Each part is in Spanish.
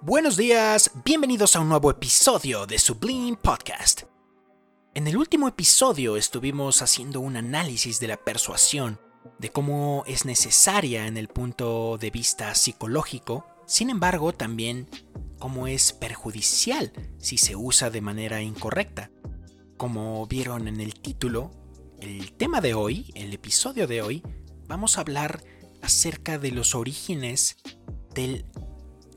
Buenos días, bienvenidos a un nuevo episodio de Sublime Podcast. En el último episodio estuvimos haciendo un análisis de la persuasión, de cómo es necesaria en el punto de vista psicológico, sin embargo también cómo es perjudicial si se usa de manera incorrecta. Como vieron en el título, el tema de hoy, el episodio de hoy, vamos a hablar acerca de los orígenes del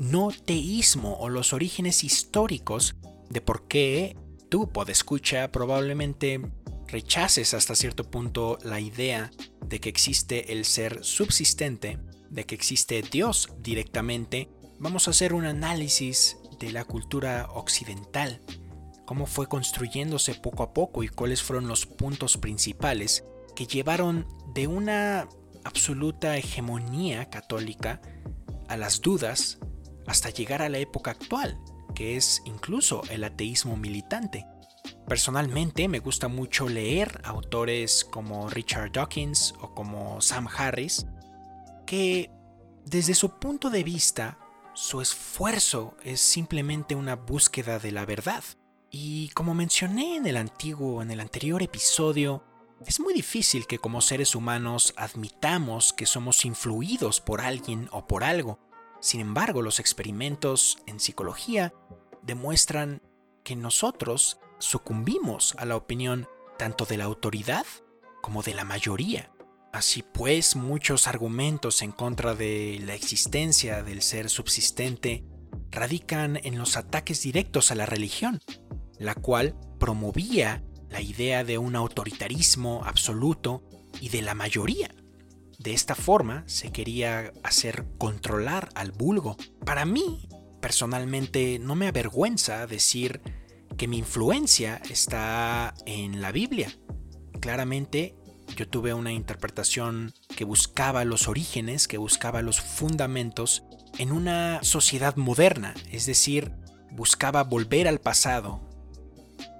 no teísmo o los orígenes históricos de por qué tú, escucha, probablemente rechaces hasta cierto punto la idea de que existe el ser subsistente, de que existe Dios directamente, vamos a hacer un análisis de la cultura occidental, cómo fue construyéndose poco a poco y cuáles fueron los puntos principales que llevaron de una absoluta hegemonía católica a las dudas hasta llegar a la época actual, que es incluso el ateísmo militante. Personalmente me gusta mucho leer autores como Richard Dawkins o como Sam Harris, que desde su punto de vista, su esfuerzo es simplemente una búsqueda de la verdad. Y como mencioné en el antiguo, en el anterior episodio, es muy difícil que como seres humanos admitamos que somos influidos por alguien o por algo, sin embargo, los experimentos en psicología demuestran que nosotros sucumbimos a la opinión tanto de la autoridad como de la mayoría. Así pues, muchos argumentos en contra de la existencia del ser subsistente radican en los ataques directos a la religión, la cual promovía la idea de un autoritarismo absoluto y de la mayoría. De esta forma se quería hacer controlar al vulgo. Para mí, personalmente, no me avergüenza decir que mi influencia está en la Biblia. Claramente, yo tuve una interpretación que buscaba los orígenes, que buscaba los fundamentos en una sociedad moderna, es decir, buscaba volver al pasado.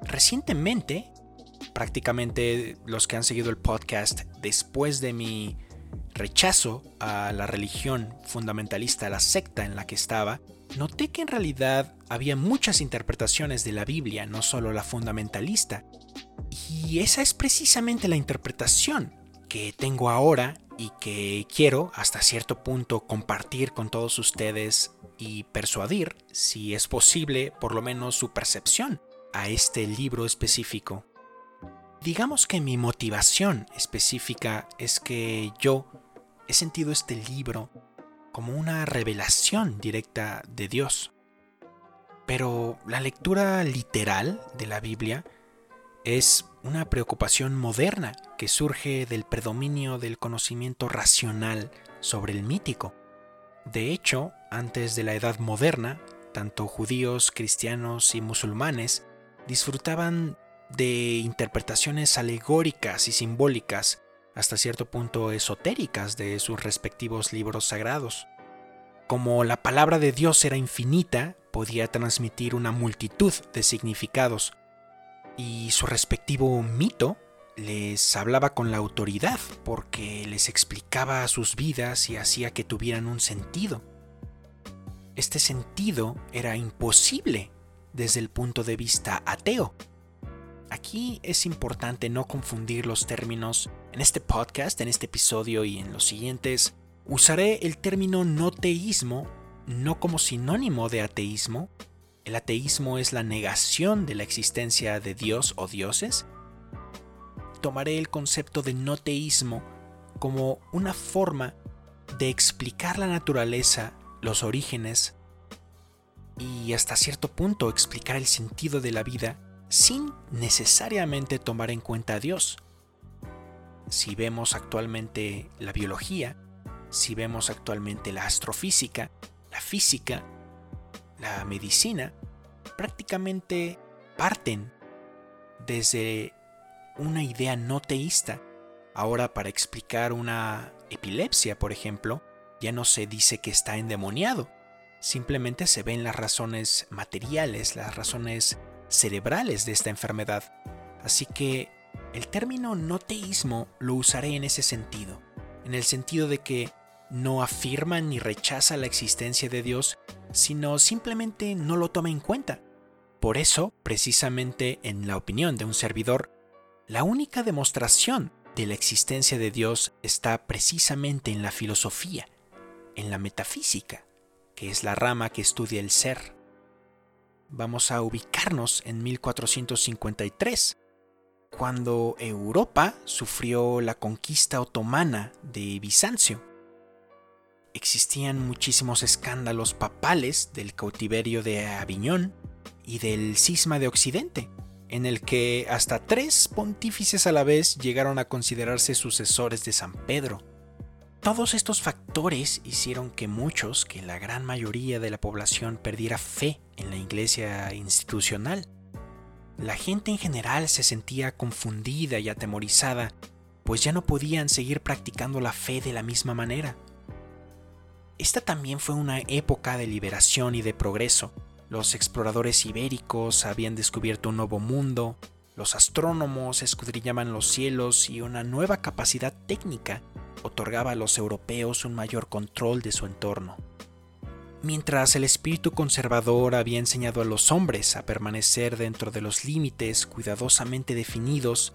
Recientemente, prácticamente los que han seguido el podcast después de mi rechazo a la religión fundamentalista, a la secta en la que estaba, noté que en realidad había muchas interpretaciones de la Biblia, no solo la fundamentalista. Y esa es precisamente la interpretación que tengo ahora y que quiero hasta cierto punto compartir con todos ustedes y persuadir, si es posible, por lo menos su percepción a este libro específico. Digamos que mi motivación específica es que yo he sentido este libro como una revelación directa de Dios. Pero la lectura literal de la Biblia es una preocupación moderna que surge del predominio del conocimiento racional sobre el mítico. De hecho, antes de la Edad Moderna, tanto judíos, cristianos y musulmanes disfrutaban de interpretaciones alegóricas y simbólicas hasta cierto punto esotéricas de sus respectivos libros sagrados. Como la palabra de Dios era infinita, podía transmitir una multitud de significados, y su respectivo mito les hablaba con la autoridad porque les explicaba sus vidas y hacía que tuvieran un sentido. Este sentido era imposible desde el punto de vista ateo, Aquí es importante no confundir los términos. En este podcast, en este episodio y en los siguientes, usaré el término no teísmo no como sinónimo de ateísmo. El ateísmo es la negación de la existencia de Dios o dioses. Tomaré el concepto de no teísmo como una forma de explicar la naturaleza, los orígenes y hasta cierto punto explicar el sentido de la vida sin necesariamente tomar en cuenta a Dios. Si vemos actualmente la biología, si vemos actualmente la astrofísica, la física, la medicina, prácticamente parten desde una idea no teísta. Ahora para explicar una epilepsia, por ejemplo, ya no se dice que está endemoniado, simplemente se ven las razones materiales, las razones cerebrales de esta enfermedad. Así que el término no teísmo lo usaré en ese sentido, en el sentido de que no afirma ni rechaza la existencia de Dios, sino simplemente no lo toma en cuenta. Por eso, precisamente en la opinión de un servidor, la única demostración de la existencia de Dios está precisamente en la filosofía, en la metafísica, que es la rama que estudia el ser. Vamos a ubicarnos en 1453, cuando Europa sufrió la conquista otomana de Bizancio. Existían muchísimos escándalos papales del cautiverio de Aviñón y del cisma de Occidente, en el que hasta tres pontífices a la vez llegaron a considerarse sucesores de San Pedro. Todos estos factores hicieron que muchos, que la gran mayoría de la población perdiera fe en la iglesia institucional. La gente en general se sentía confundida y atemorizada, pues ya no podían seguir practicando la fe de la misma manera. Esta también fue una época de liberación y de progreso, los exploradores ibéricos habían descubierto un nuevo mundo, los astrónomos escudriñaban los cielos y una nueva capacidad técnica otorgaba a los europeos un mayor control de su entorno. Mientras el espíritu conservador había enseñado a los hombres a permanecer dentro de los límites cuidadosamente definidos,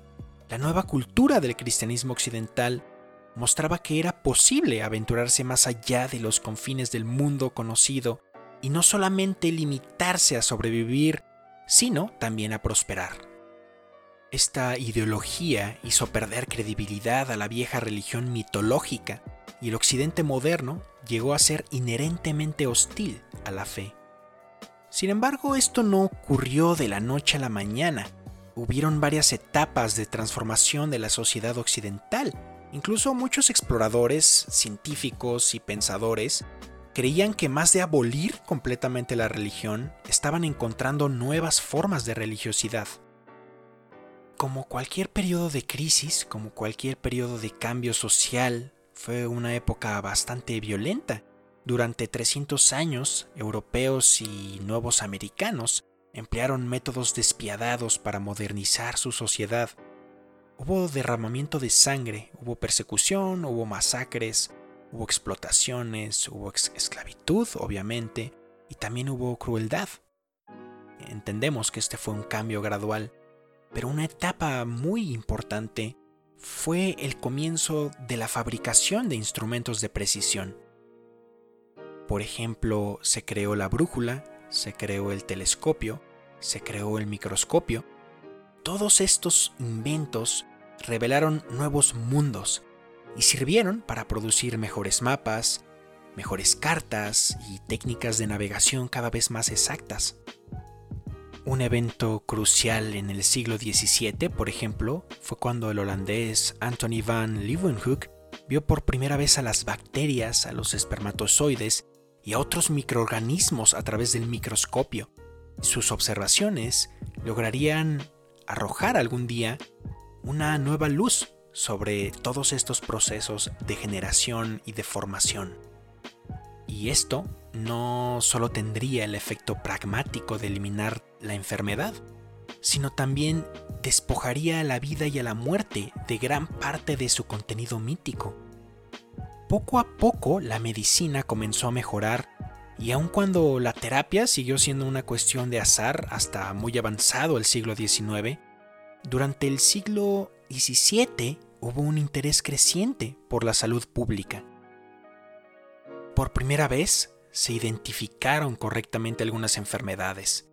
la nueva cultura del cristianismo occidental mostraba que era posible aventurarse más allá de los confines del mundo conocido y no solamente limitarse a sobrevivir, sino también a prosperar. Esta ideología hizo perder credibilidad a la vieja religión mitológica y el occidente moderno llegó a ser inherentemente hostil a la fe. Sin embargo, esto no ocurrió de la noche a la mañana. Hubieron varias etapas de transformación de la sociedad occidental. Incluso muchos exploradores, científicos y pensadores creían que más de abolir completamente la religión, estaban encontrando nuevas formas de religiosidad. Como cualquier periodo de crisis, como cualquier periodo de cambio social, fue una época bastante violenta. Durante 300 años, europeos y nuevos americanos emplearon métodos despiadados para modernizar su sociedad. Hubo derramamiento de sangre, hubo persecución, hubo masacres, Hubo explotaciones, hubo esclavitud, obviamente, y también hubo crueldad. Entendemos que este fue un cambio gradual, pero una etapa muy importante fue el comienzo de la fabricación de instrumentos de precisión. Por ejemplo, se creó la brújula, se creó el telescopio, se creó el microscopio. Todos estos inventos revelaron nuevos mundos, y sirvieron para producir mejores mapas, mejores cartas y técnicas de navegación cada vez más exactas. Un evento crucial en el siglo XVII, por ejemplo, fue cuando el holandés Anthony van Leeuwenhoek vio por primera vez a las bacterias, a los espermatozoides y a otros microorganismos a través del microscopio. Sus observaciones lograrían arrojar algún día una nueva luz sobre todos estos procesos de generación y de formación. Y esto no solo tendría el efecto pragmático de eliminar la enfermedad, sino también despojaría a la vida y a la muerte de gran parte de su contenido mítico. Poco a poco la medicina comenzó a mejorar y aun cuando la terapia siguió siendo una cuestión de azar hasta muy avanzado el siglo XIX, durante el siglo XVII hubo un interés creciente por la salud pública. Por primera vez se identificaron correctamente algunas enfermedades.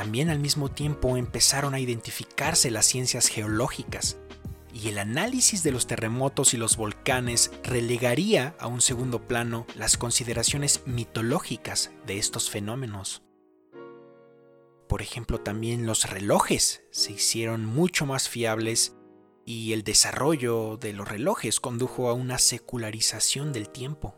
También al mismo tiempo empezaron a identificarse las ciencias geológicas y el análisis de los terremotos y los volcanes relegaría a un segundo plano las consideraciones mitológicas de estos fenómenos. Por ejemplo, también los relojes se hicieron mucho más fiables y el desarrollo de los relojes condujo a una secularización del tiempo.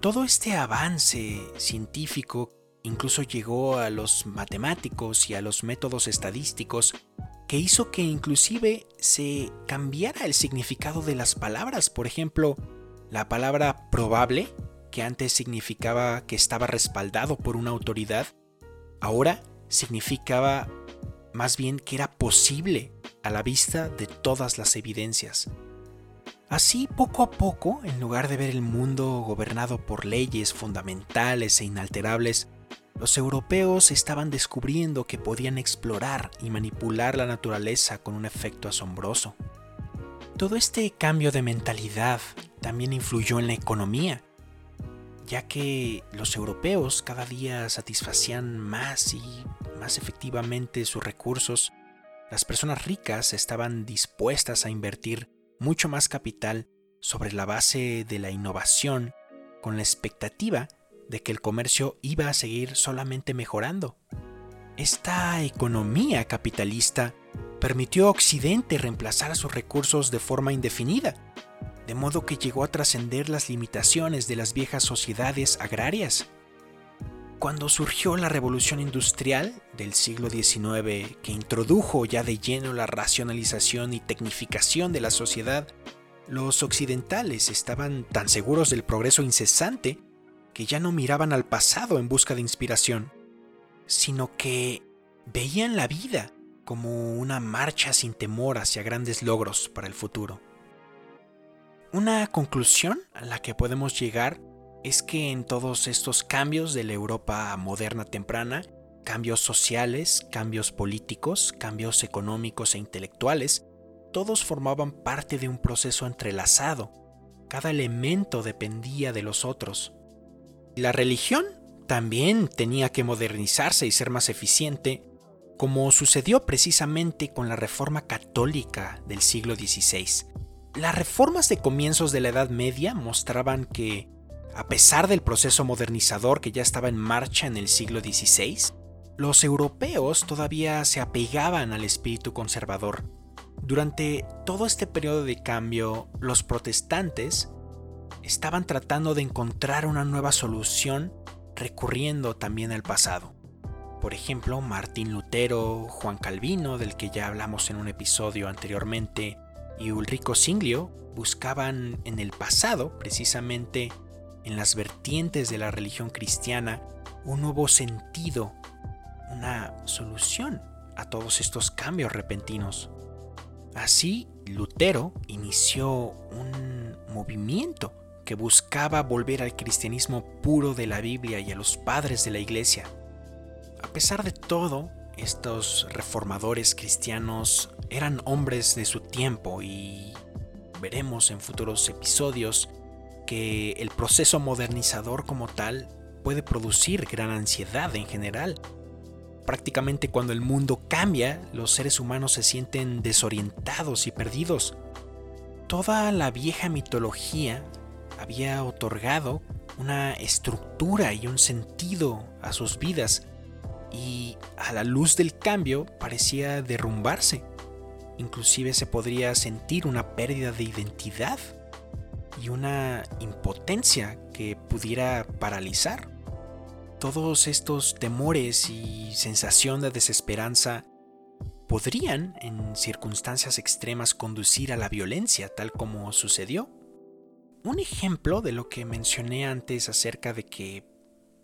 Todo este avance científico incluso llegó a los matemáticos y a los métodos estadísticos que hizo que inclusive se cambiara el significado de las palabras. Por ejemplo, la palabra probable, que antes significaba que estaba respaldado por una autoridad, ahora significaba más bien que era posible a la vista de todas las evidencias. Así, poco a poco, en lugar de ver el mundo gobernado por leyes fundamentales e inalterables, los europeos estaban descubriendo que podían explorar y manipular la naturaleza con un efecto asombroso. Todo este cambio de mentalidad también influyó en la economía, ya que los europeos cada día satisfacían más y más efectivamente sus recursos, las personas ricas estaban dispuestas a invertir mucho más capital sobre la base de la innovación con la expectativa de que el comercio iba a seguir solamente mejorando. Esta economía capitalista permitió a Occidente reemplazar a sus recursos de forma indefinida, de modo que llegó a trascender las limitaciones de las viejas sociedades agrarias. Cuando surgió la revolución industrial del siglo XIX, que introdujo ya de lleno la racionalización y tecnificación de la sociedad, los occidentales estaban tan seguros del progreso incesante que ya no miraban al pasado en busca de inspiración, sino que veían la vida como una marcha sin temor hacia grandes logros para el futuro. Una conclusión a la que podemos llegar es que en todos estos cambios de la Europa moderna temprana, cambios sociales, cambios políticos, cambios económicos e intelectuales, todos formaban parte de un proceso entrelazado. Cada elemento dependía de los otros. La religión también tenía que modernizarse y ser más eficiente, como sucedió precisamente con la Reforma Católica del siglo XVI. Las reformas de comienzos de la Edad Media mostraban que, a pesar del proceso modernizador que ya estaba en marcha en el siglo XVI, los europeos todavía se apegaban al espíritu conservador. Durante todo este periodo de cambio, los protestantes estaban tratando de encontrar una nueva solución recurriendo también al pasado. Por ejemplo, Martín Lutero, Juan Calvino, del que ya hablamos en un episodio anteriormente, y Ulrico Singlio buscaban en el pasado, precisamente en las vertientes de la religión cristiana, un nuevo sentido, una solución a todos estos cambios repentinos. Así, Lutero inició un movimiento que buscaba volver al cristianismo puro de la Biblia y a los padres de la iglesia. A pesar de todo, estos reformadores cristianos eran hombres de su tiempo y veremos en futuros episodios que el proceso modernizador como tal puede producir gran ansiedad en general. Prácticamente cuando el mundo cambia, los seres humanos se sienten desorientados y perdidos. Toda la vieja mitología había otorgado una estructura y un sentido a sus vidas y a la luz del cambio parecía derrumbarse. Inclusive se podría sentir una pérdida de identidad y una impotencia que pudiera paralizar. Todos estos temores y sensación de desesperanza podrían, en circunstancias extremas, conducir a la violencia, tal como sucedió. Un ejemplo de lo que mencioné antes acerca de que,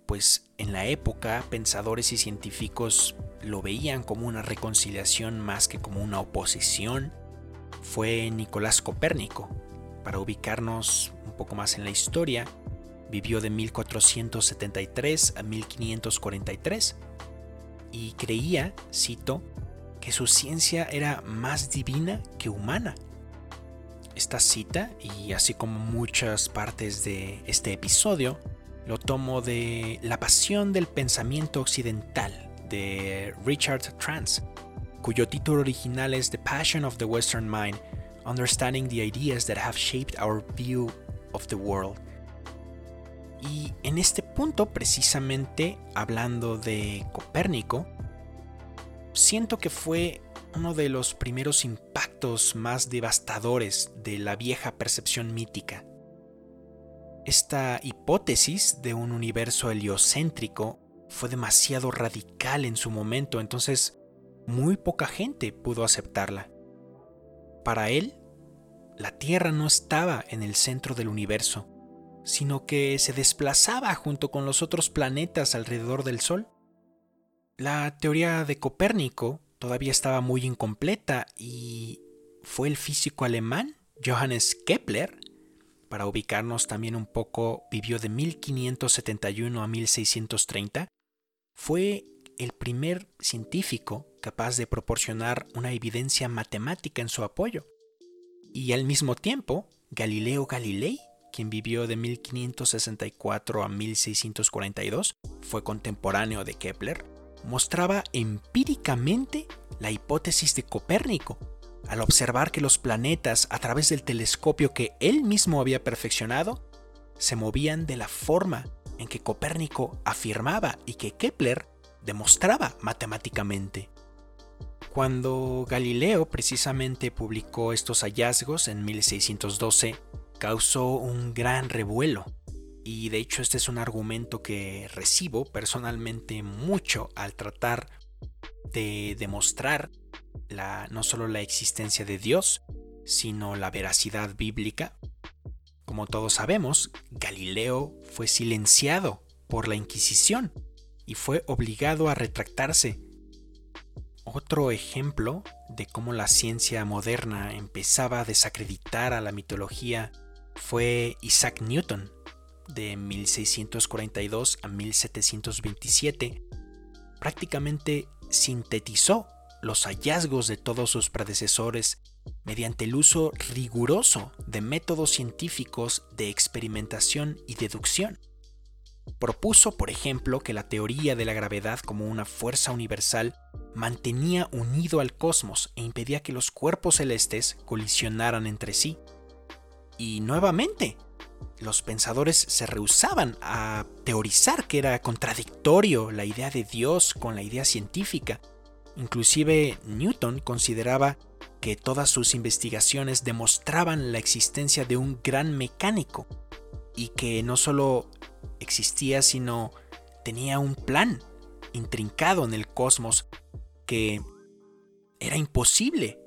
pues en la época, pensadores y científicos lo veían como una reconciliación más que como una oposición, fue Nicolás Copérnico. Para ubicarnos un poco más en la historia, vivió de 1473 a 1543 y creía, cito, que su ciencia era más divina que humana esta cita, y así como muchas partes de este episodio, lo tomo de La Pasión del Pensamiento Occidental de Richard Trans, cuyo título original es The Passion of the Western Mind, Understanding the Ideas that Have Shaped Our View of the World. Y en este punto, precisamente hablando de Copérnico, siento que fue uno de los primeros impactos más devastadores de la vieja percepción mítica. Esta hipótesis de un universo heliocéntrico fue demasiado radical en su momento, entonces muy poca gente pudo aceptarla. Para él, la Tierra no estaba en el centro del universo, sino que se desplazaba junto con los otros planetas alrededor del Sol. La teoría de Copérnico todavía estaba muy incompleta y fue el físico alemán Johannes Kepler, para ubicarnos también un poco, vivió de 1571 a 1630, fue el primer científico capaz de proporcionar una evidencia matemática en su apoyo. Y al mismo tiempo, Galileo Galilei, quien vivió de 1564 a 1642, fue contemporáneo de Kepler, mostraba empíricamente la hipótesis de Copérnico, al observar que los planetas a través del telescopio que él mismo había perfeccionado se movían de la forma en que Copérnico afirmaba y que Kepler demostraba matemáticamente. Cuando Galileo precisamente publicó estos hallazgos en 1612, causó un gran revuelo. Y de hecho este es un argumento que recibo personalmente mucho al tratar de demostrar la, no solo la existencia de Dios, sino la veracidad bíblica. Como todos sabemos, Galileo fue silenciado por la Inquisición y fue obligado a retractarse. Otro ejemplo de cómo la ciencia moderna empezaba a desacreditar a la mitología fue Isaac Newton, de 1642 a 1727. Prácticamente sintetizó los hallazgos de todos sus predecesores mediante el uso riguroso de métodos científicos de experimentación y deducción. Propuso, por ejemplo, que la teoría de la gravedad como una fuerza universal mantenía unido al cosmos e impedía que los cuerpos celestes colisionaran entre sí. Y nuevamente, los pensadores se rehusaban a teorizar que era contradictorio la idea de Dios con la idea científica. Inclusive Newton consideraba que todas sus investigaciones demostraban la existencia de un gran mecánico y que no solo existía, sino tenía un plan intrincado en el cosmos que era imposible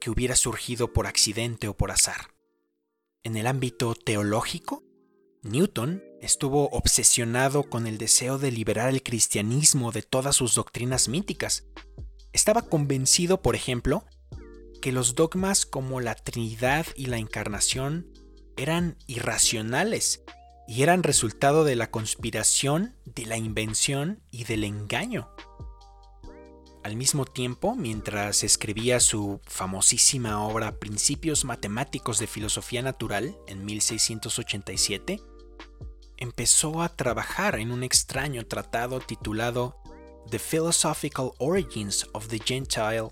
que hubiera surgido por accidente o por azar. En el ámbito teológico, Newton estuvo obsesionado con el deseo de liberar el cristianismo de todas sus doctrinas míticas. Estaba convencido, por ejemplo, que los dogmas como la Trinidad y la Encarnación eran irracionales y eran resultado de la conspiración, de la invención y del engaño. Al mismo tiempo, mientras escribía su famosísima obra Principios Matemáticos de Filosofía Natural en 1687, empezó a trabajar en un extraño tratado titulado The Philosophical Origins of the Gentile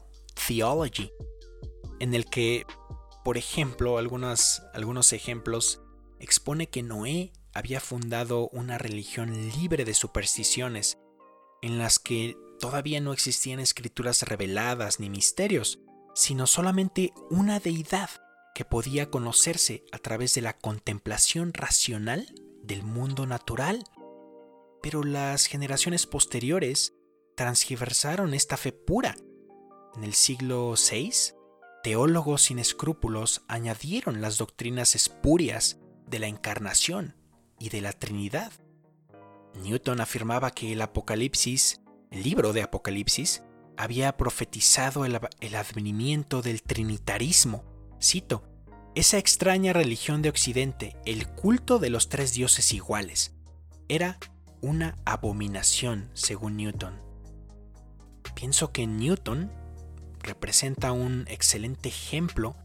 Theology, en el que, por ejemplo, algunos, algunos ejemplos, expone que Noé había fundado una religión libre de supersticiones, en las que todavía no existían escrituras reveladas ni misterios, sino solamente una deidad que podía conocerse a través de la contemplación racional del mundo natural. Pero las generaciones posteriores transgiversaron esta fe pura. En el siglo VI, teólogos sin escrúpulos añadieron las doctrinas espurias de la encarnación y de la Trinidad. Newton afirmaba que el Apocalipsis libro de Apocalipsis había profetizado el, advenimiento del trinitarismo. Cito, esa extraña religión de Occidente, el culto de los tres dioses iguales, era una abominación, según Newton. Pienso que Newton representa un excelente ejemplo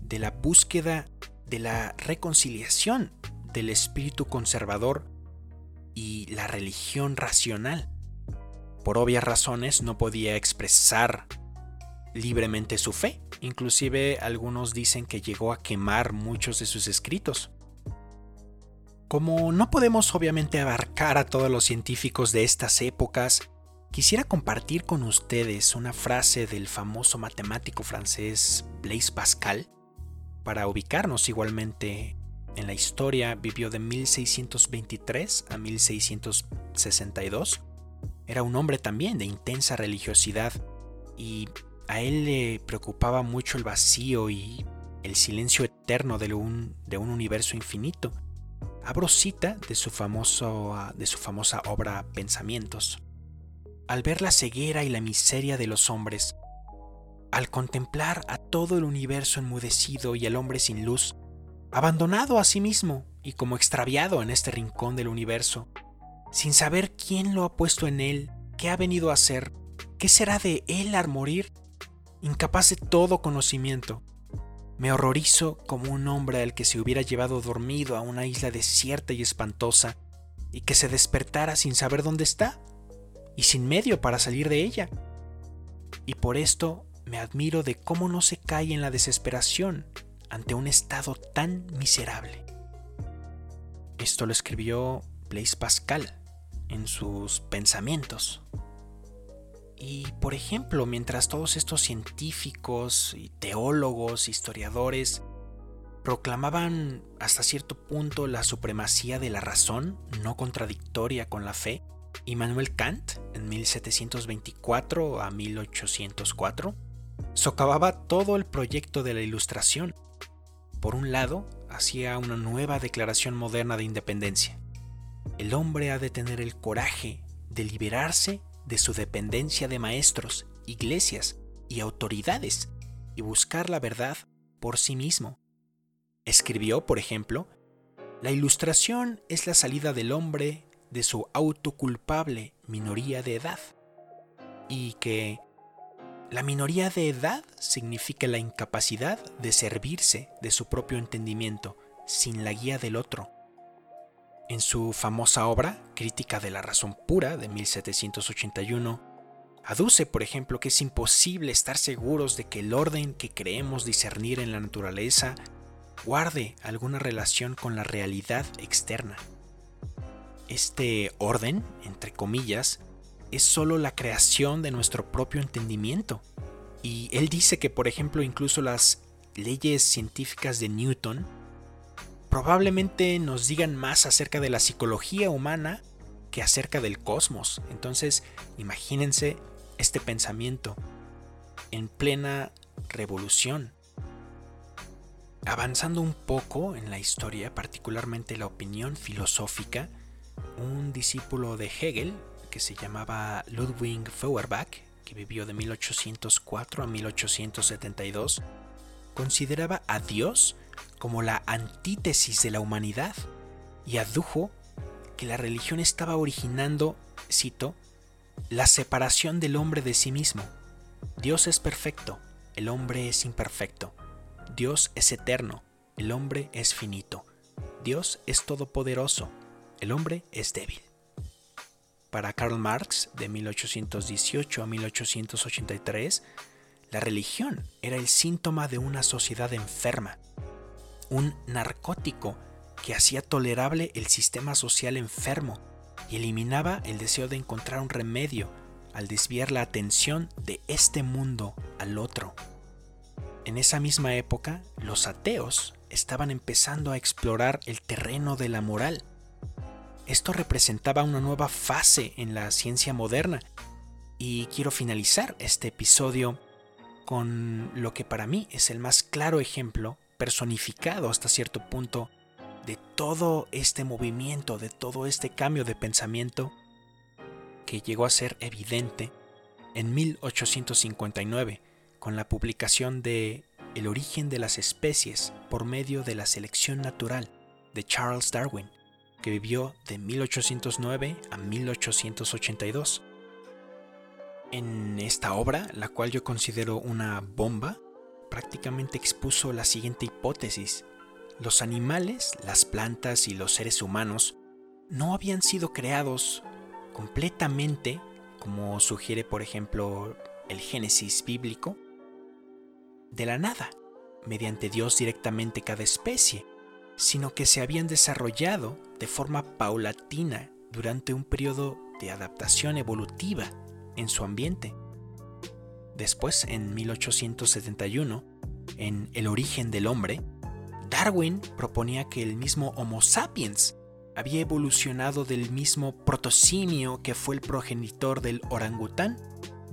de la búsqueda de la reconciliación del espíritu conservador y la religión racional por obvias razones no podía expresar libremente su fe. Inclusive algunos dicen que llegó a quemar muchos de sus escritos. Como no podemos obviamente abarcar a todos los científicos de estas épocas, quisiera compartir con ustedes una frase del famoso matemático francés Blaise Pascal para ubicarnos igualmente en la historia. Vivió de 1623 a 1662 era un hombre también de intensa religiosidad y a él le preocupaba mucho el vacío y el silencio eterno de un, de un universo infinito. Abro cita de su, famoso, de su famosa obra Pensamientos. Al ver la ceguera y la miseria de los hombres, al contemplar a todo el universo enmudecido y al hombre sin luz, abandonado a sí mismo y como extraviado en este rincón del universo, sin saber quién lo ha puesto en él, qué ha venido a hacer, qué será de él al morir, incapaz de todo conocimiento. Me horrorizo como un hombre al que se hubiera llevado dormido a una isla desierta y espantosa, y que se despertara sin saber dónde está, y sin medio para salir de ella. Y por esto me admiro de cómo no se cae en la desesperación ante un estado tan miserable. Esto lo escribió Blaise Pascal en sus pensamientos. Y por ejemplo, mientras todos estos científicos y teólogos, historiadores, proclamaban hasta cierto punto la supremacía de la razón, no contradictoria con la fe, Immanuel Kant, en 1724 a 1804, socavaba todo el proyecto de la Ilustración. Por un lado, hacía una nueva declaración moderna de independencia. El hombre ha de tener el coraje de liberarse de su dependencia de maestros, iglesias y autoridades y buscar la verdad por sí mismo. Escribió, por ejemplo, la ilustración es la salida del hombre de su autoculpable minoría de edad y que la minoría de edad significa la incapacidad de servirse de su propio entendimiento sin la guía del otro. En su famosa obra, Crítica de la Razón Pura, de 1781, aduce, por ejemplo, que es imposible estar seguros de que el orden que creemos discernir en la naturaleza guarde alguna relación con la realidad externa. Este orden, entre comillas, es solo la creación de nuestro propio entendimiento. Y él dice que, por ejemplo, incluso las leyes científicas de Newton probablemente nos digan más acerca de la psicología humana que acerca del cosmos. Entonces, imagínense este pensamiento en plena revolución. Avanzando un poco en la historia, particularmente la opinión filosófica, un discípulo de Hegel, que se llamaba Ludwig Feuerbach, que vivió de 1804 a 1872, consideraba a Dios como la antítesis de la humanidad y adujo que la religión estaba originando, cito, la separación del hombre de sí mismo. Dios es perfecto, el hombre es imperfecto. Dios es eterno, el hombre es finito. Dios es todopoderoso, el hombre es débil. Para Karl Marx, de 1818 a 1883, la religión era el síntoma de una sociedad enferma, un narcótico que hacía tolerable el sistema social enfermo y eliminaba el deseo de encontrar un remedio al desviar la atención de este mundo al otro. En esa misma época, los ateos estaban empezando a explorar el terreno de la moral esto representaba una nueva fase en la ciencia moderna y quiero finalizar este episodio con lo que para mí es el más claro ejemplo, personificado hasta cierto punto, de todo este movimiento, de todo este cambio de pensamiento que llegó a ser evidente en 1859 con la publicación de El origen de las especies por medio de la selección natural de Charles Darwin que vivió de 1809 a 1882. En esta obra, la cual yo considero una bomba, prácticamente expuso la siguiente hipótesis. Los animales, las plantas y los seres humanos no habían sido creados completamente, como sugiere por ejemplo el Génesis bíblico, de la nada, mediante Dios directamente cada especie, sino que se habían desarrollado de forma paulatina durante un periodo de adaptación evolutiva en su ambiente. Después, en 1871, en El origen del hombre, Darwin proponía que el mismo Homo sapiens había evolucionado del mismo protosimio que fue el progenitor del orangután,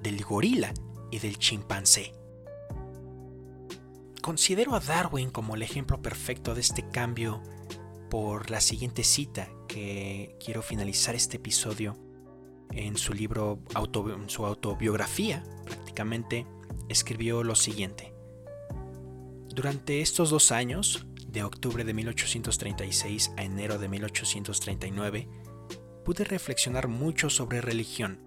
del gorila y del chimpancé. Considero a Darwin como el ejemplo perfecto de este cambio por la siguiente cita que quiero finalizar este episodio en su libro, en su autobiografía, escribió lo siguiente. Durante estos dos años, de octubre de 1836 a enero de 1839, pude reflexionar mucho sobre religión.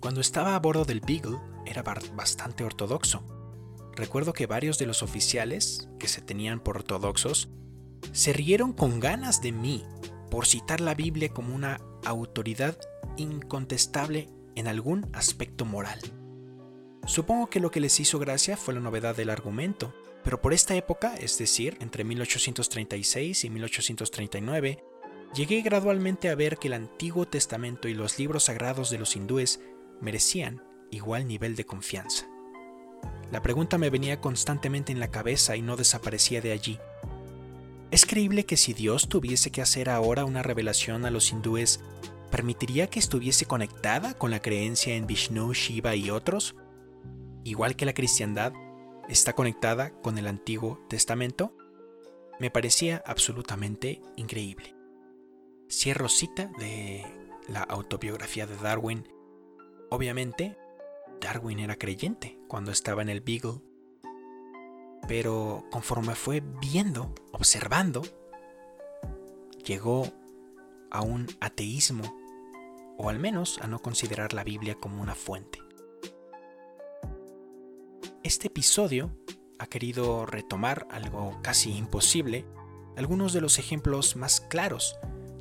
Cuando estaba a bordo del Beagle era bastante ortodoxo. Recuerdo que varios de los oficiales, que se tenían por ortodoxos, se rieron con ganas de mí por citar la Biblia como una autoridad incontestable en algún aspecto moral. Supongo que lo que les hizo gracia fue la novedad del argumento, pero por esta época, es decir, entre 1836 y 1839, llegué gradualmente a ver que el Antiguo Testamento y los libros sagrados de los hindúes merecían igual nivel de confianza. La pregunta me venía constantemente en la cabeza y no desaparecía de allí. ¿Es creíble que si Dios tuviese que hacer ahora una revelación a los hindúes, permitiría que estuviese conectada con la creencia en Vishnu, Shiva y otros? Igual que la cristiandad está conectada con el Antiguo Testamento, me parecía absolutamente increíble. Cierro cita de la autobiografía de Darwin. Obviamente, Darwin era creyente cuando estaba en el Beagle, pero conforme fue viendo, observando, llegó a un ateísmo, o al menos a no considerar la Biblia como una fuente. Este episodio ha querido retomar algo casi imposible, algunos de los ejemplos más claros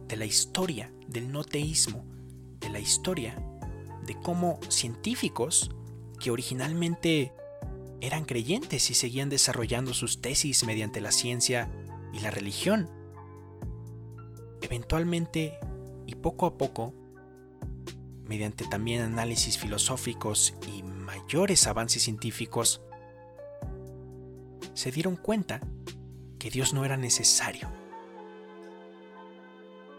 de la historia del no teísmo, de la historia de cómo científicos que originalmente eran creyentes y seguían desarrollando sus tesis mediante la ciencia y la religión, eventualmente y poco a poco, mediante también análisis filosóficos y mayores avances científicos, se dieron cuenta que Dios no era necesario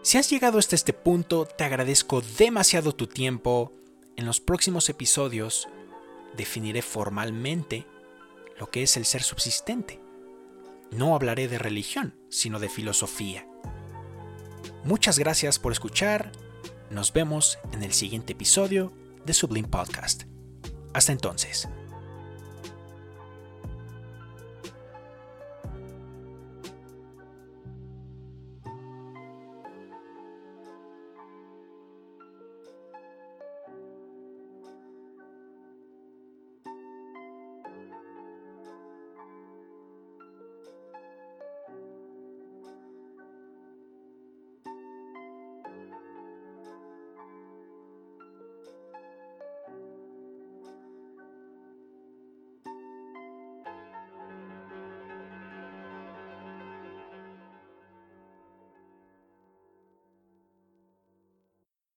si has llegado hasta este punto, te agradezco demasiado tu tiempo. En los próximos episodios definiré formalmente lo que es el ser subsistente. No hablaré de religión, sino de filosofía. Muchas gracias por escuchar. Nos vemos en el siguiente episodio de Sublime Podcast. Hasta entonces.